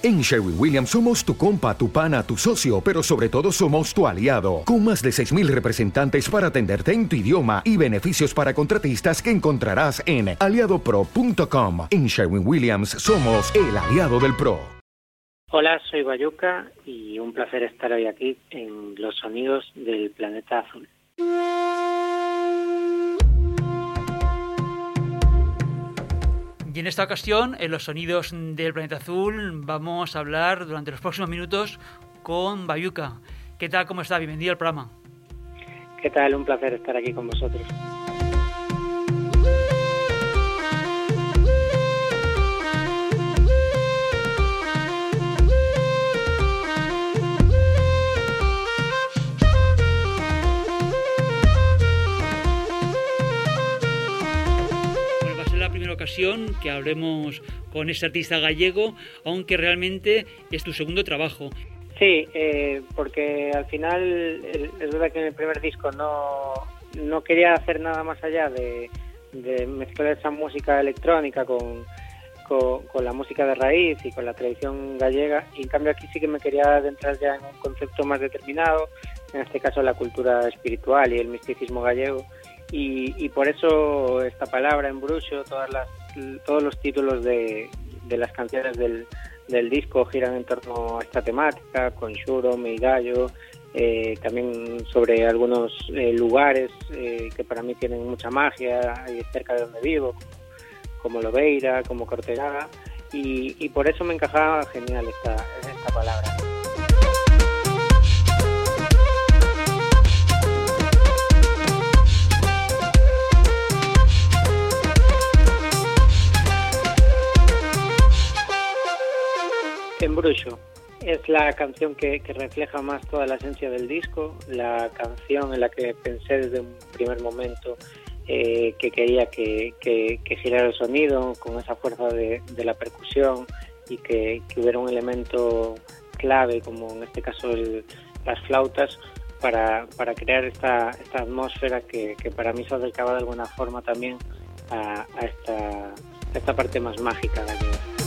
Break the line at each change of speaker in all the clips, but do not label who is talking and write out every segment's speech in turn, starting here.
En Sherwin Williams somos tu compa, tu pana, tu socio, pero sobre todo somos tu aliado, con más de 6.000 representantes para atenderte en tu idioma y beneficios para contratistas que encontrarás en aliadopro.com. En Sherwin Williams somos el aliado del PRO.
Hola, soy Bayuca y un placer estar hoy aquí en Los Sonidos del Planeta Azul.
Y en esta ocasión, en los sonidos del planeta azul, vamos a hablar durante los próximos minutos con Bayuca. ¿Qué tal? ¿Cómo está? Bienvenido al programa.
¿Qué tal? Un placer estar aquí con vosotros.
Ocasión que hablemos con este artista gallego, aunque realmente es tu segundo trabajo.
Sí, eh, porque al final es verdad que en el primer disco no, no quería hacer nada más allá de, de mezclar esa música electrónica con, con, la música de raíz y con la tradición gallega, y en cambio aquí sí que me quería adentrar ya en un concepto más determinado, en este caso la cultura espiritual y el misticismo gallego, y, por eso esta palabra en todas las, todos los títulos de, las canciones del, del, disco giran en torno a esta temática, con Shuro, Meigallo, eh, también sobre algunos eh, lugares eh, que para mí tienen mucha magia, cerca de donde vivo, como Lobeira, como Cortegada, y, y por eso me encajaba genial esta, esta palabra. Brujo es la canción que, refleja más toda la esencia del disco, la canción en la que pensé desde un primer momento eh, que quería que, girara el sonido con esa fuerza de, la percusión y que, hubiera un elemento clave, como en este caso las flautas, para, crear esta, atmósfera que, para mí se acercaba de alguna forma también a, esta, esta parte más mágica de la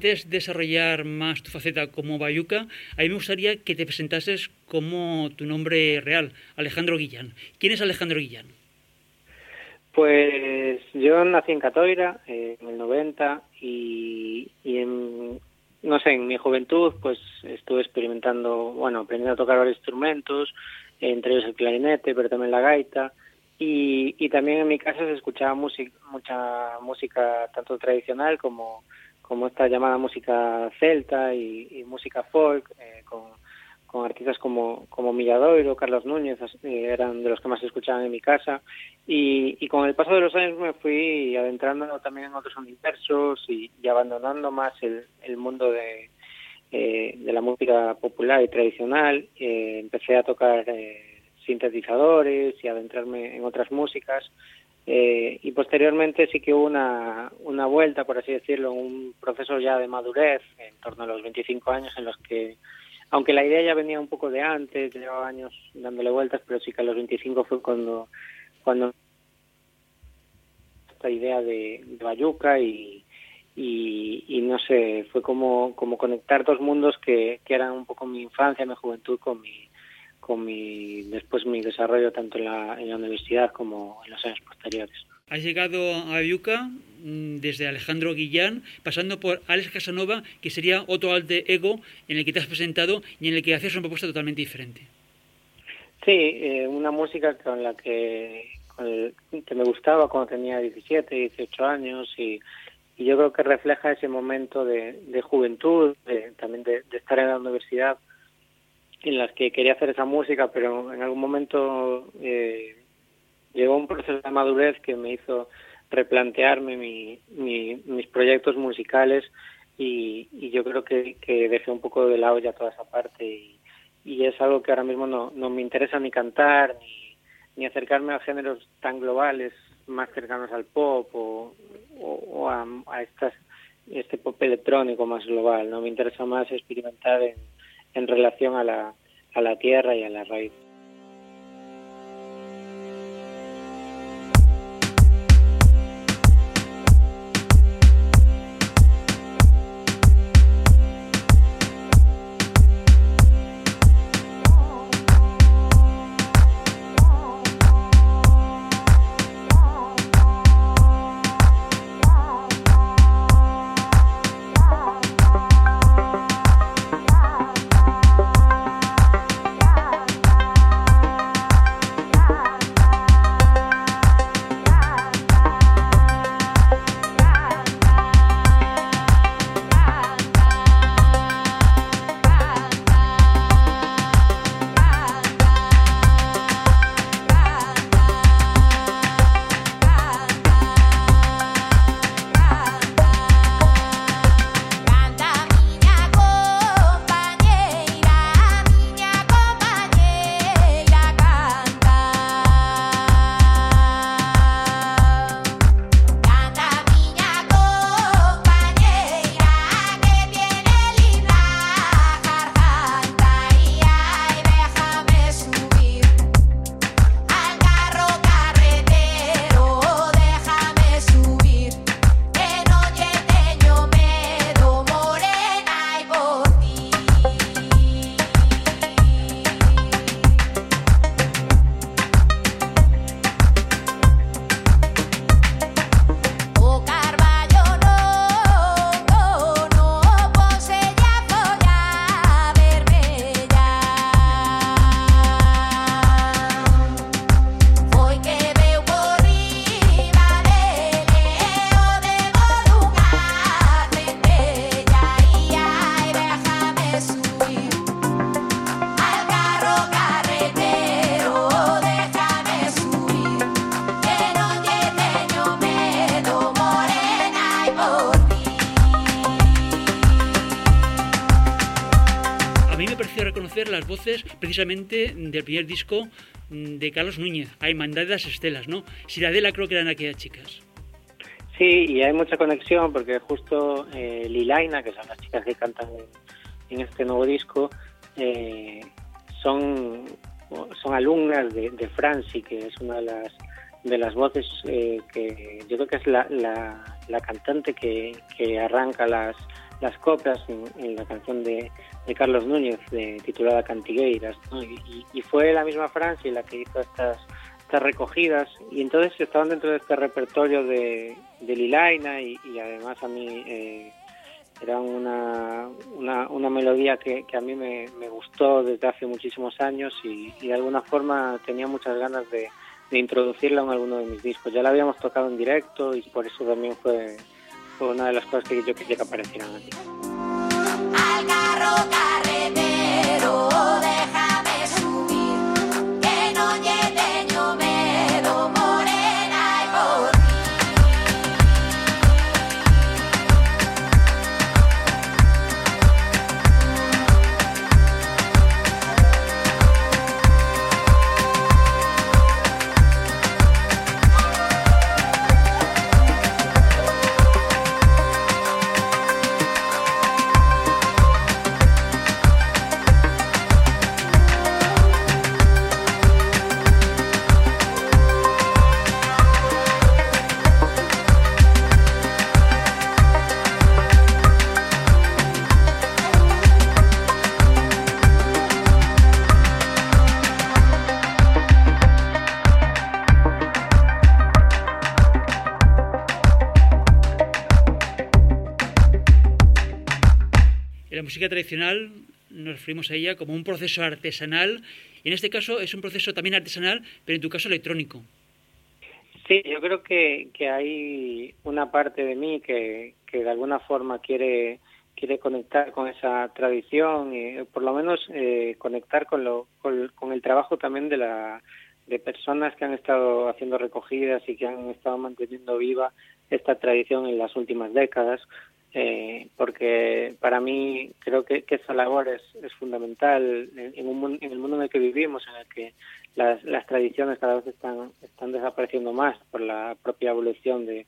antes de desarrollar más tu faceta como Bayuca, a mí me gustaría que te presentases como tu nombre real, Alejandro Guillán. ¿Quién es Alejandro Guillán?
Pues yo nací en Catoira eh, en el 90 y, en, no sé, en mi juventud pues estuve experimentando, bueno, aprendiendo a tocar varios instrumentos, entre ellos el clarinete, pero también la gaita. Y, y también en mi casa se escuchaba música, mucha música tanto tradicional como como esta llamada música celta y, música folk, eh, con, artistas como, como Milladoiro, Carlos Núñez, eran de los que más escuchaban en mi casa. Y, con el paso de los años me fui adentrando también en otros universos y, abandonando más el, mundo de, eh, de la música popular y tradicional. Eh, empecé a tocar sintetizadores y adentrarme en otras músicas. Eh, y posteriormente sí que hubo una, una vuelta, por así decirlo, un proceso ya de madurez en torno a los 25 años en los que, aunque la idea ya venía un poco de antes, llevaba años dándole vueltas, pero sí que a los 25 fue cuando, cuando esta idea de, Bayuca y, y, no sé, fue como, como conectar dos mundos que, que eran un poco mi infancia, mi juventud con mi, con mi después mi desarrollo tanto en la, en la universidad como en los años posteriores.
Has llegado a Bayuca mm, desde Alejandro Guillán, pasando por Alex Casanova, que sería otro alte ego en el que te has presentado y en el que haces una propuesta totalmente diferente.
Sí, eh, una música con la que, que me gustaba cuando tenía 17, 18 años y, yo creo que refleja ese momento de, juventud, también de, estar en la universidad en las que quería hacer esa música, pero en algún momento eh, llegó un proceso de madurez que me hizo replantearme mis proyectos musicales y, yo creo que, que, dejé un poco de lado ya toda esa parte y, es algo que ahora mismo no, no me interesa ni cantar ni, ni acercarme a géneros tan globales más cercanos al pop o, o, a, a, estas este pop electrónico más global no me interesa más experimentar en, en relación a la, a la tierra y a la raíz
precisamente del primer disco mm, de Carlos Núñez, Hay de las Estelas, ¿no? Ciudadela creo que eran aquellas chicas.
Sí, y hay mucha conexión porque justo eh, Lilaina, que son las chicas que cantan en, este nuevo disco, eh, son, son alumnas de, de Franci, que es una de las de las voces eh, que yo creo que es la, la, cantante que, que arranca las, las coplas en la canción de, de Carlos Núñez, de, titulada Cantigueiras, y, fue la misma Francia la que hizo estas, estas recogidas, y entonces estaban dentro de este repertorio de, de Lilaina, y, además a mí eh, era una, una, melodía que, a mí me, gustó desde hace muchísimos años, y, de alguna forma tenía muchas ganas de, introducirla en alguno de mis discos. Ya la habíamos tocado en directo, y por eso también fue, fue una de las cosas que yo quería que aparecieran aquí.
En la música tradicional nos referimos a ella como un proceso artesanal, y en este caso es un proceso también artesanal, pero en tu caso electrónico.
Sí, yo creo que, hay una parte de mí que, que de alguna forma quiere quiere conectar con esa tradición y por lo menos eh, conectar con, lo, con, el trabajo también de la de personas que han estado haciendo recogidas y que han estado manteniendo viva esta tradición en las últimas décadas eh, porque para mí creo que, esa labor es, fundamental en, un, en, el mundo en el que vivimos, en el que las, las tradiciones cada vez están, están desapareciendo más por la propia evolución de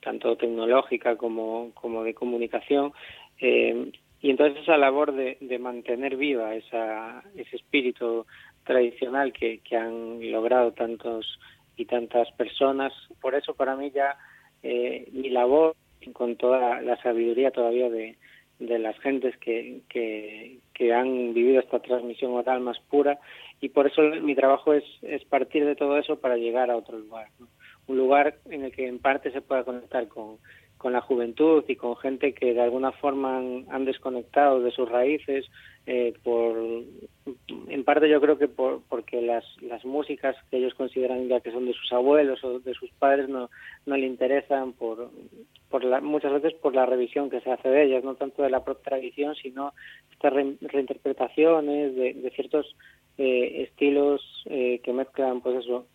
tanto tecnológica como, como de comunicación. Eh, y entonces esa labor de, mantener viva esa, ese espíritu tradicional que, que han logrado tantos y tantas personas, por eso para mí ya eh, mi labor con toda la sabiduría todavía de, de las gentes que, que, han vivido esta transmisión oral más pura. Y por eso mi trabajo es, es partir de todo eso para llegar a otro lugar, un lugar en el que en parte se pueda conectar con, con la juventud y con gente que de alguna forma han, desconectado de sus raíces eh, por en parte yo creo que por, porque las, las músicas que ellos consideran ya que son de sus abuelos o de sus padres no, no le interesan por, por la, muchas veces por la revisión que se hace de ellas, no tanto de la propia tradición, sino estas reinterpretaciones de, de ciertos eh, estilos eh, que mezclan pues eso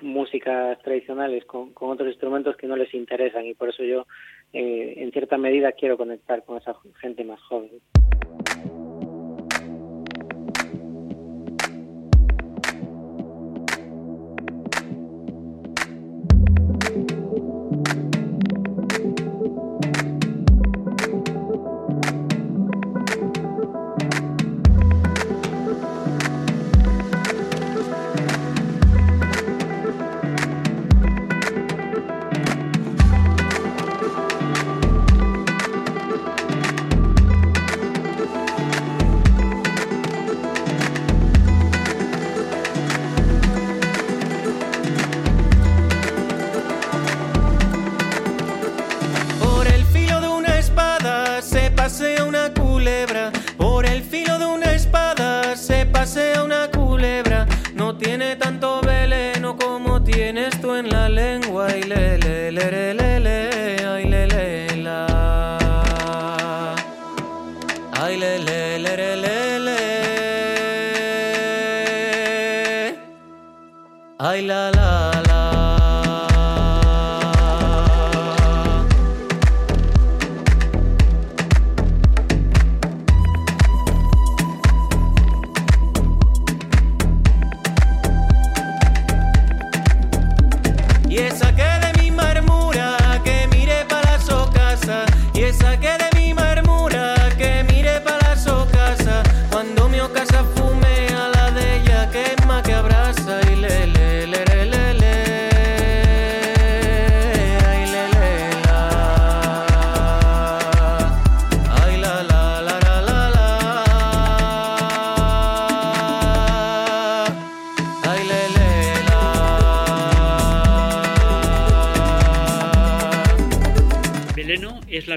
músicas tradicionales con, con, otros instrumentos que no les interesan y por eso yo eh, en cierta medida quiero conectar con esa gente más joven.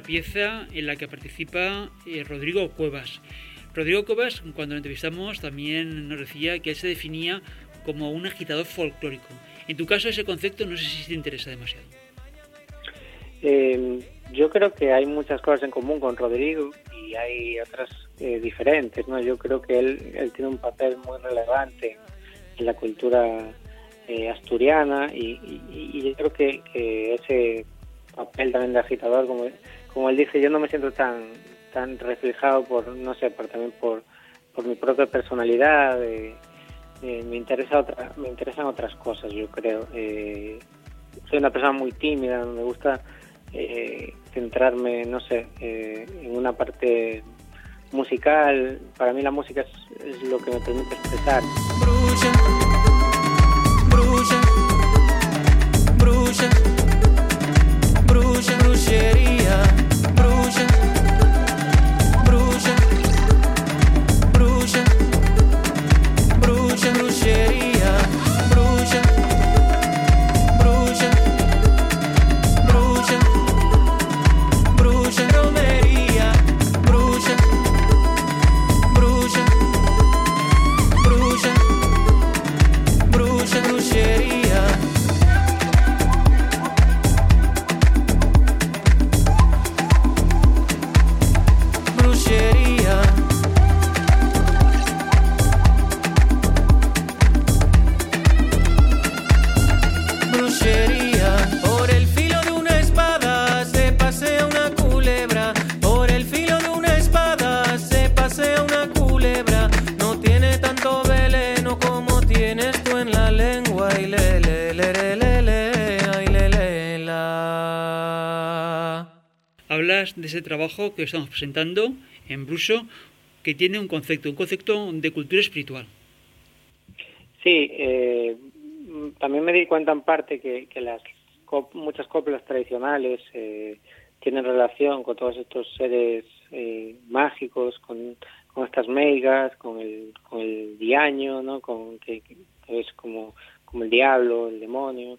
Pieza en la que participa eh, Rodrigo Cuevas. Rodrigo Cuevas, cuando lo entrevistamos, también nos decía que él se definía como un agitador folclórico. En tu caso, ese concepto no sé si te interesa demasiado.
Eh, yo creo que hay muchas cosas en común con Rodrigo y hay otras eh, diferentes. ¿no? Yo creo que él, él tiene un papel muy relevante en la cultura asturiana y, yo creo que, que, ese papel también de agitador, como como él dice, yo no me siento tan tan reflejado por, no sé, por, también por, por mi propia personalidad. Eh, eh, me interesa otra, me interesan otras cosas, yo creo. Eh, soy una persona muy tímida, me gusta centrarme, no sé, en una parte musical. Para mí la música es, lo que me permite expresar.
Ese trabajo que estamos presentando en Bruso, que tiene un concepto, un concepto de cultura espiritual.
Sí, eh, también me di cuenta en parte que, las muchas coplas tradicionales eh, tienen relación con todos estos seres eh, mágicos, con, estas meigas, con el, con el diaño, ¿no? con, que, es como, como el diablo, el demonio,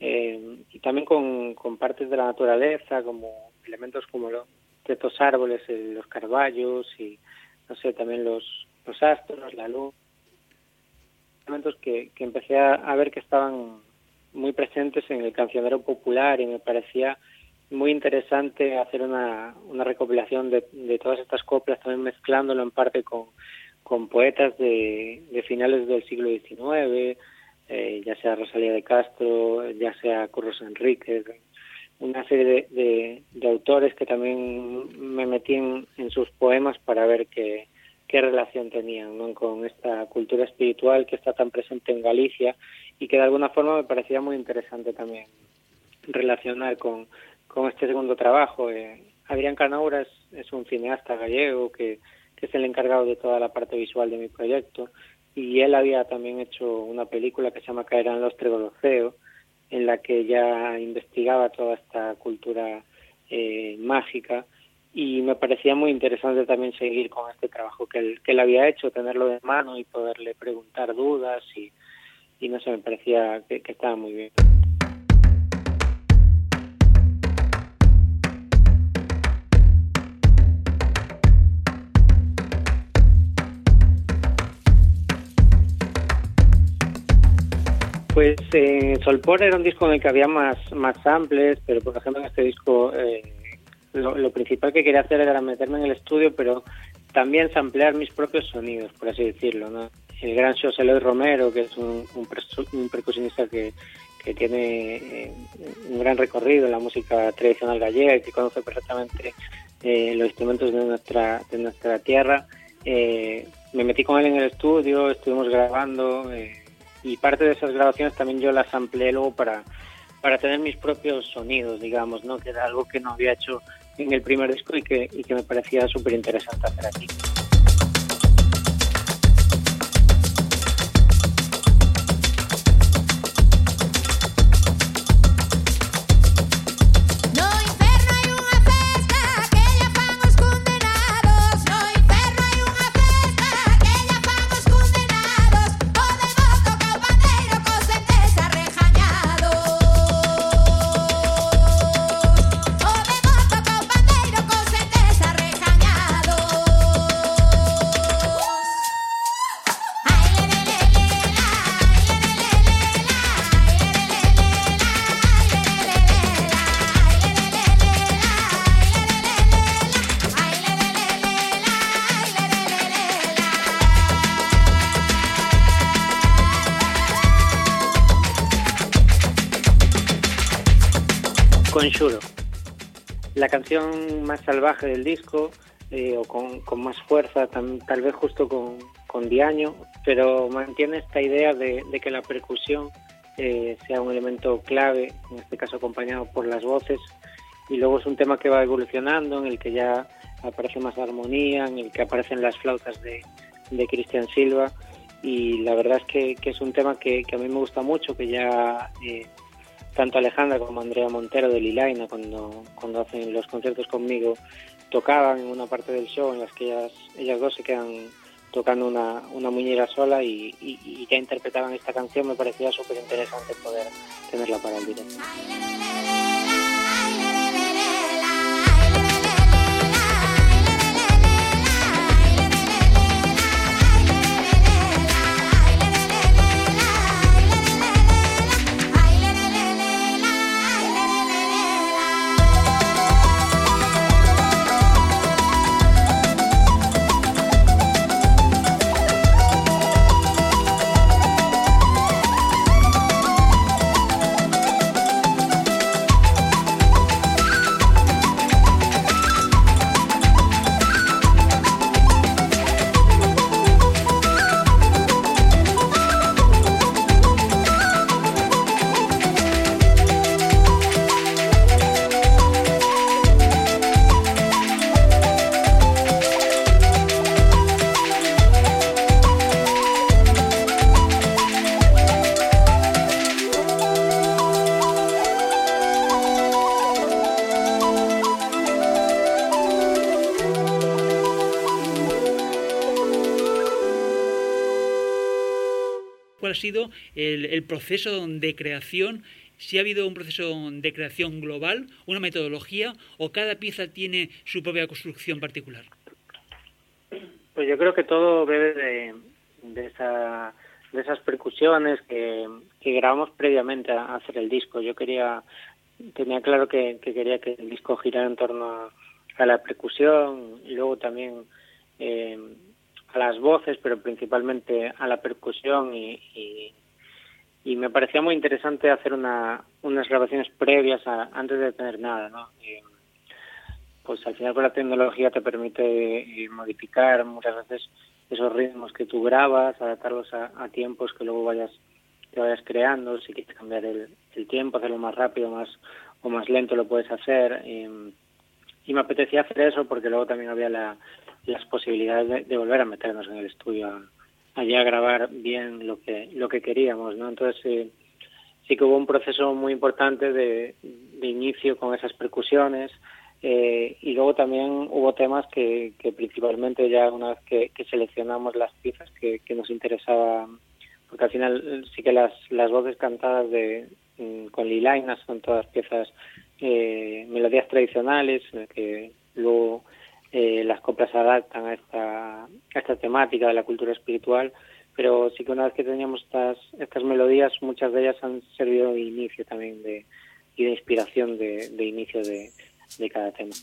y también con, con partes de la naturaleza, como elementos como los, estos árboles, los carballos y, no sé, también los, los astros, la luz. Elementos que, que empecé a, ver que estaban muy presentes en el cancionero popular y me parecía muy interesante hacer una, una recopilación de, de todas estas coplas, también mezclándolo en parte con, con poetas de, de finales del siglo XIX, eh, ya sea Rosalía de Castro, ya sea Curros Enríquez, una serie de, de, autores que también me metí en, sus poemas para ver qué relación tenían con esta cultura espiritual que está tan presente en Galicia y que de alguna forma me parecía muy interesante también relacionar con, este segundo trabajo. Eh, Adrián Canaura es, un cineasta gallego que, es el encargado de toda la parte visual de mi proyecto y él había también hecho una película que se llama Caerán los Tregoloceos en la que ya investigaba toda esta cultura eh, mágica y me parecía muy interesante también seguir con este trabajo que él, que él había hecho, tenerlo de mano y poderle preguntar dudas y, y no sé, me parecía que estaba muy bien. Pues eh, Solpor era un disco en el que había más, más samples, pero por ejemplo en este disco eh, lo, principal que quería hacer era meterme en el estudio, pero también samplear mis propios sonidos, por así decirlo. El gran José Luis Romero, que es un, un, percusionista que, que tiene eh, un gran recorrido en la música tradicional gallega y que conoce perfectamente eh, los instrumentos de nuestra, de nuestra tierra. Eh, me metí con él en el estudio, estuvimos grabando y parte de esas grabaciones también yo las amplié luego para, para tener mis propios sonidos, digamos, ¿no? que era algo que no había hecho en el primer disco y que, y que me parecía súper interesante hacer aquí. Más salvaje del disco, eh, o con, más fuerza, tal vez justo con, con Diaño, pero mantiene esta idea de, que la percusión eh, sea un elemento clave, en este caso acompañado por las voces, y luego es un tema que va evolucionando, en el que ya aparece más armonía, en el que aparecen las flautas de, de Cristian Silva, y la verdad es que, es un tema que, a mí me gusta mucho, que ya eh, tanto Alejandra como Andrea Montero de Lilaina, cuando, cuando hacen los conciertos conmigo, tocaban en una parte del show en las que ellas, ellas dos se quedan tocando una, una muñeira sola y, y ya interpretaban esta canción, me parecía súper interesante poder tenerla para el directo.
Sido el, proceso de creación si ha habido un proceso de creación global, una metodología o cada pieza tiene su propia construcción particular.
Pues yo creo que todo bebe de, de, esa, de esas percusiones que, que, grabamos previamente a hacer el disco. Yo quería, tenía claro que, quería que el disco girara en torno a, la percusión y luego también eh, a las voces, pero principalmente a la percusión y, y, me parecía muy interesante hacer una, unas grabaciones previas antes de tener nada, ¿no? pues al final con la tecnología te permite eh, modificar muchas veces esos ritmos que tú grabas, adaptarlos a, tiempos que luego vayas te vayas creando, si quieres cambiar el, tiempo, hacerlo más rápido más o más lento lo puedes hacer. Y me apetecía hacer eso porque luego también había la, las posibilidades de, volver a meternos en el estudio allí a grabar bien lo que lo que queríamos, ¿no? Entonces sí, sí que hubo un proceso muy importante de, de inicio con esas percusiones, eh, y luego también hubo temas que, que principalmente ya una vez que, seleccionamos las piezas que, que, nos interesaba, porque al final sí que las, las voces cantadas de mm, con Lilainas son todas piezas, eh, melodías tradicionales, que luego eh, las coplas se adaptan a esta, a esta temática de la cultura espiritual, pero sí que una vez que teníamos estas, estas melodías, muchas de ellas han servido de inicio también de, y de inspiración de, de inicio de, de cada tema.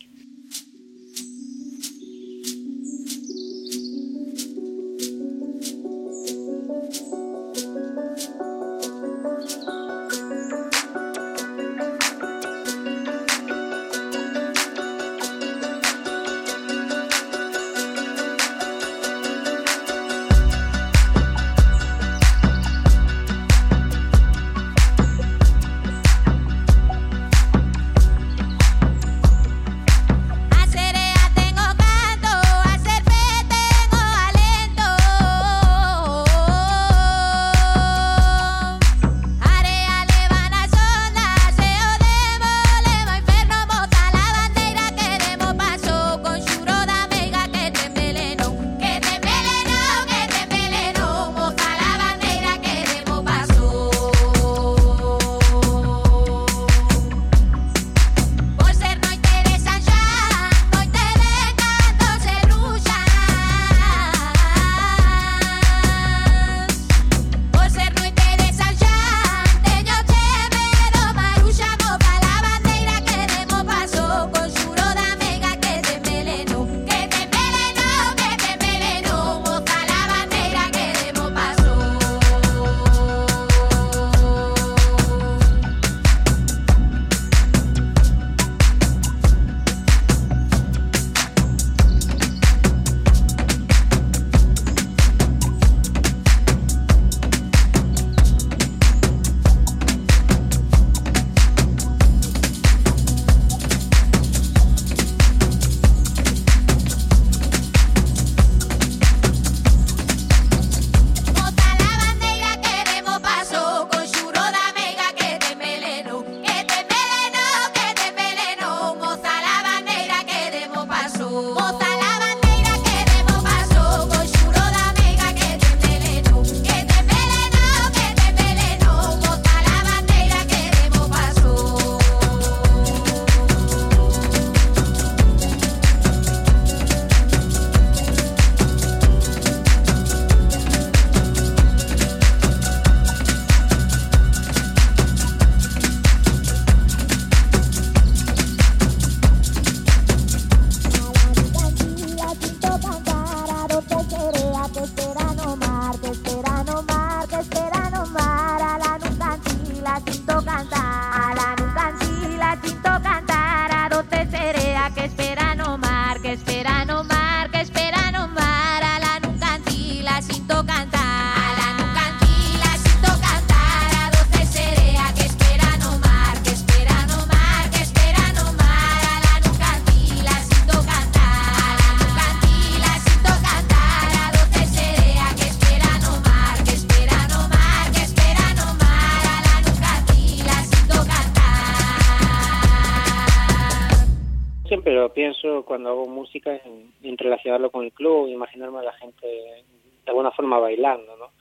Cuando hago música en, relacionarlo con el club, imaginarme a la gente de alguna forma bailando, ¿no?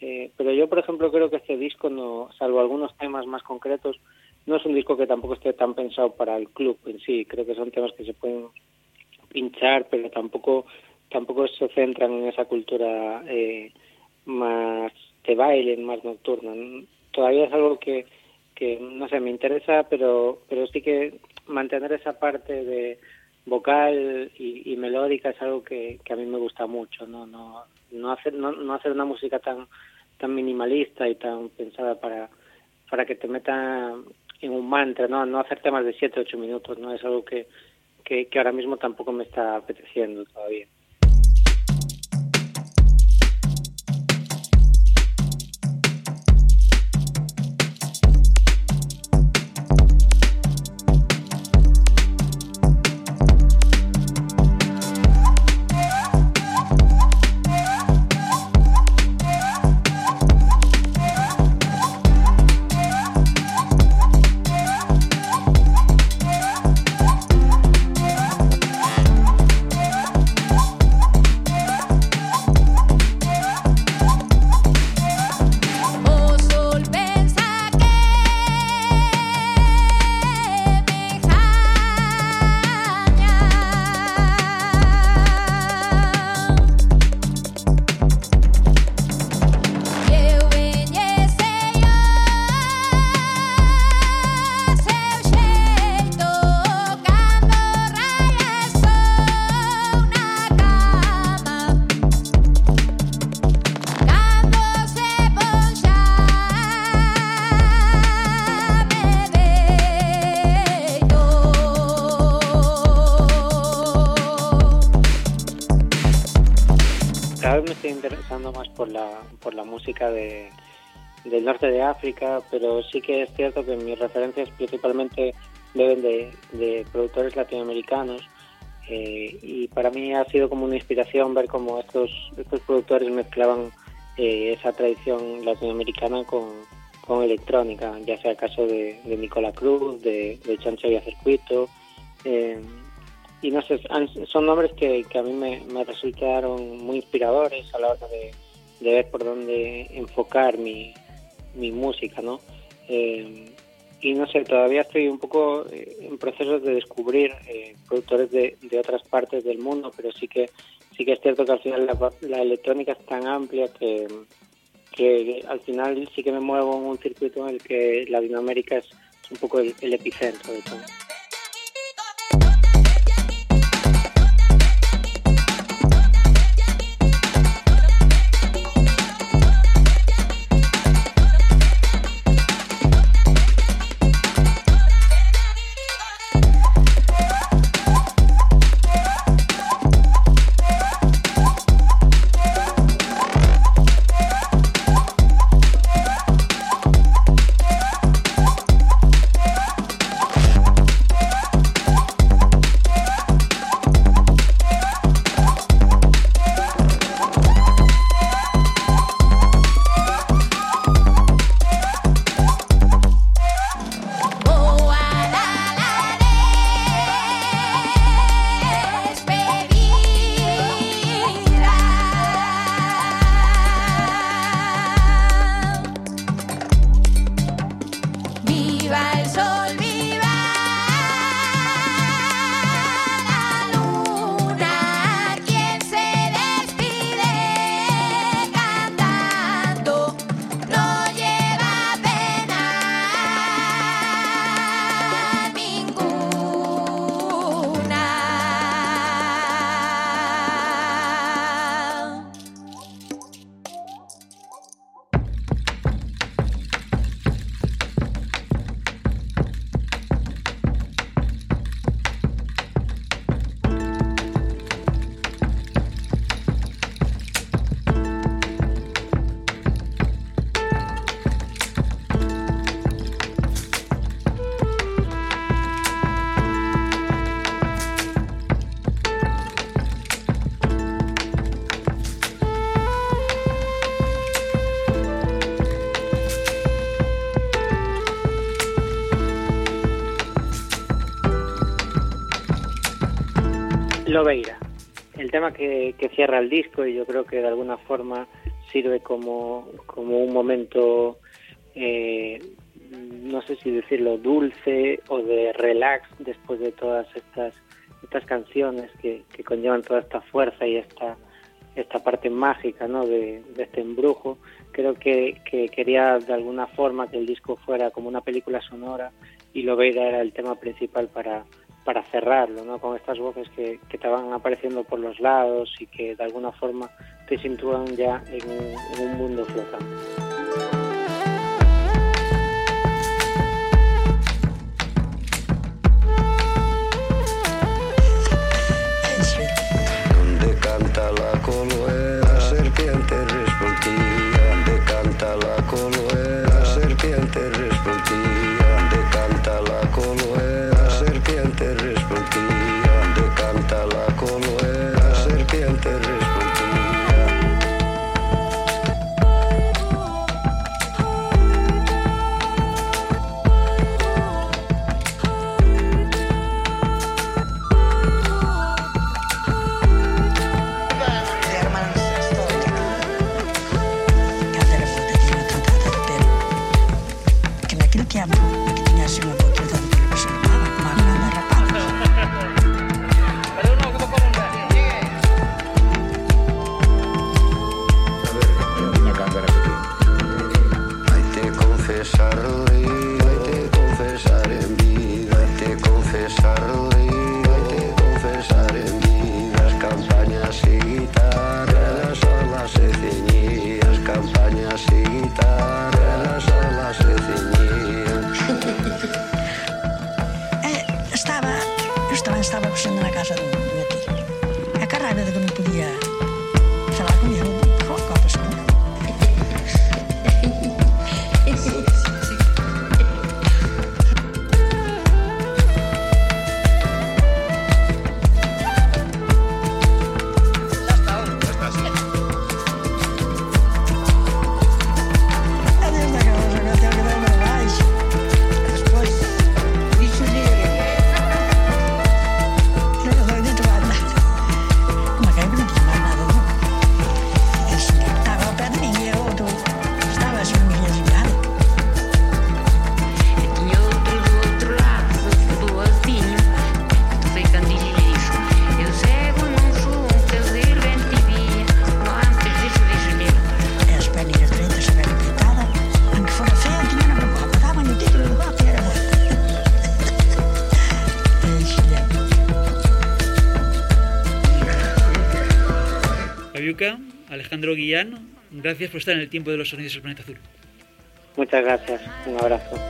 Eh, pero yo, por ejemplo, creo que este disco, no, salvo algunos temas más concretos, no es un disco que tampoco esté tan pensado para el club en sí. Creo que son temas que se pueden pinchar, pero tampoco tampoco se centran en esa cultura eh, más de baile, más nocturna. Todavía es algo que, que no sé, me interesa, pero pero sí que mantener esa parte de vocal y, melódica es algo que, que, a mí me gusta mucho, no no no hacer no, no hacer una música tan tan minimalista y tan pensada para para que te meta en un mantra, no no hacer temas de 7 8 minutos, no es algo que, que que ahora mismo tampoco me está apeteciendo todavía. Música de, del norte de África, pero sí que es cierto que mis referencias principalmente deben de, productores latinoamericanos eh, y para mí ha sido como una inspiración ver cómo estos, estos productores mezclaban eh, esa tradición latinoamericana con, con electrónica, ya sea el caso de, de Nicola Cruz, de, de Chancho y Circuito. Eh, y no sé, son nombres que, que a mí me, me resultaron muy inspiradores a la hora de, de ver por dónde enfocar mi, mi música, ¿no? Eh, y no sé, todavía estoy un poco eh, en proceso de descubrir eh, productores de, de, otras partes del mundo, pero sí que sí que es cierto que al final la, electrónica es tan amplia que, que al final sí que me muevo en un circuito en el que Latinoamérica es, un poco el epicentro de todo. Lobeira, el tema que, cierra el disco y yo creo que de alguna forma sirve como, como un momento, eh, no sé si decirlo, dulce o de relax después de todas estas, estas canciones que, que conllevan toda esta fuerza y esta, esta parte mágica ¿no? de, de este embrujo. Creo que, que, quería de alguna forma que el disco fuera como una película sonora y Lobeira era el tema principal para, para cerrarlo, ¿no? con estas voces que, que te van apareciendo por los lados y que de alguna forma te sitúan ya en un, en un mundo flotante. Naya Domingo.
Alejandro Guillán, gracias por estar en el tiempo de los sonidos del planeta azul.
Muchas gracias, un abrazo.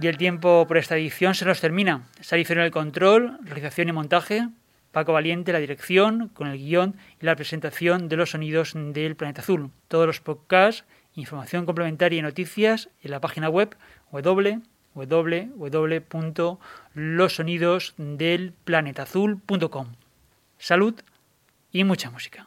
Y el tiempo por esta edición se nos termina. Sari en el control, realización y montaje, Paco Valiente la dirección, con el guion y la presentación de los sonidos del planeta azul. Todos los podcasts, información complementaria y noticias en la página web www www.losonidosdelplanetazul.com. Salud y mucha música.